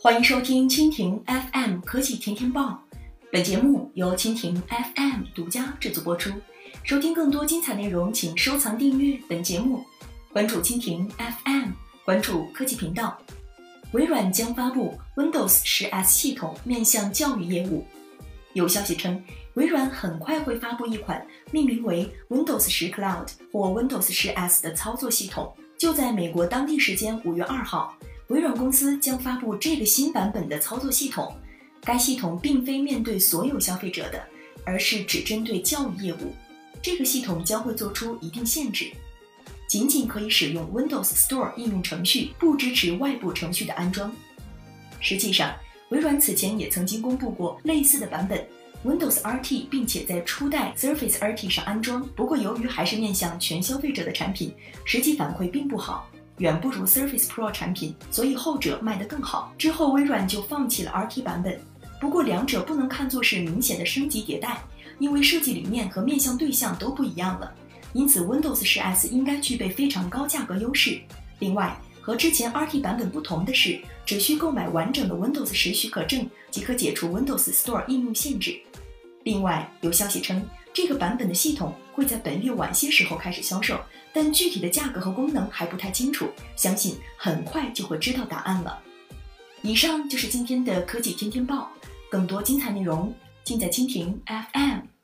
欢迎收听蜻蜓 FM 科技天天报，本节目由蜻蜓 FM 独家制作播出。收听更多精彩内容，请收藏订阅本节目，关注蜻蜓 FM，关注科技频道。微软将发布 Windows 10S 系统，面向教育业务。有消息称，微软很快会发布一款命名为 Windows 10 Cloud 或 Windows 10S 的操作系统。就在美国当地时间五月二号。微软公司将发布这个新版本的操作系统，该系统并非面对所有消费者的，而是只针对教育业务。这个系统将会做出一定限制，仅仅可以使用 Windows Store 应用程序，不支持外部程序的安装。实际上，微软此前也曾经公布过类似的版本 Windows RT，并且在初代 Surface RT 上安装。不过，由于还是面向全消费者的产品，实际反馈并不好。远不如 Surface Pro 产品，所以后者卖得更好。之后微软就放弃了 RT 版本。不过两者不能看作是明显的升级迭代，因为设计理念和面向对象都不一样了。因此 Windows 10S 应该具备非常高价格优势。另外，和之前 RT 版本不同的是，只需购买完整的 Windows 10许可证即可解除 Windows Store 应用限制。另外，有消息称。这个版本的系统会在本月晚些时候开始销售，但具体的价格和功能还不太清楚，相信很快就会知道答案了。以上就是今天的科技天天报，更多精彩内容尽在蜻蜓 FM。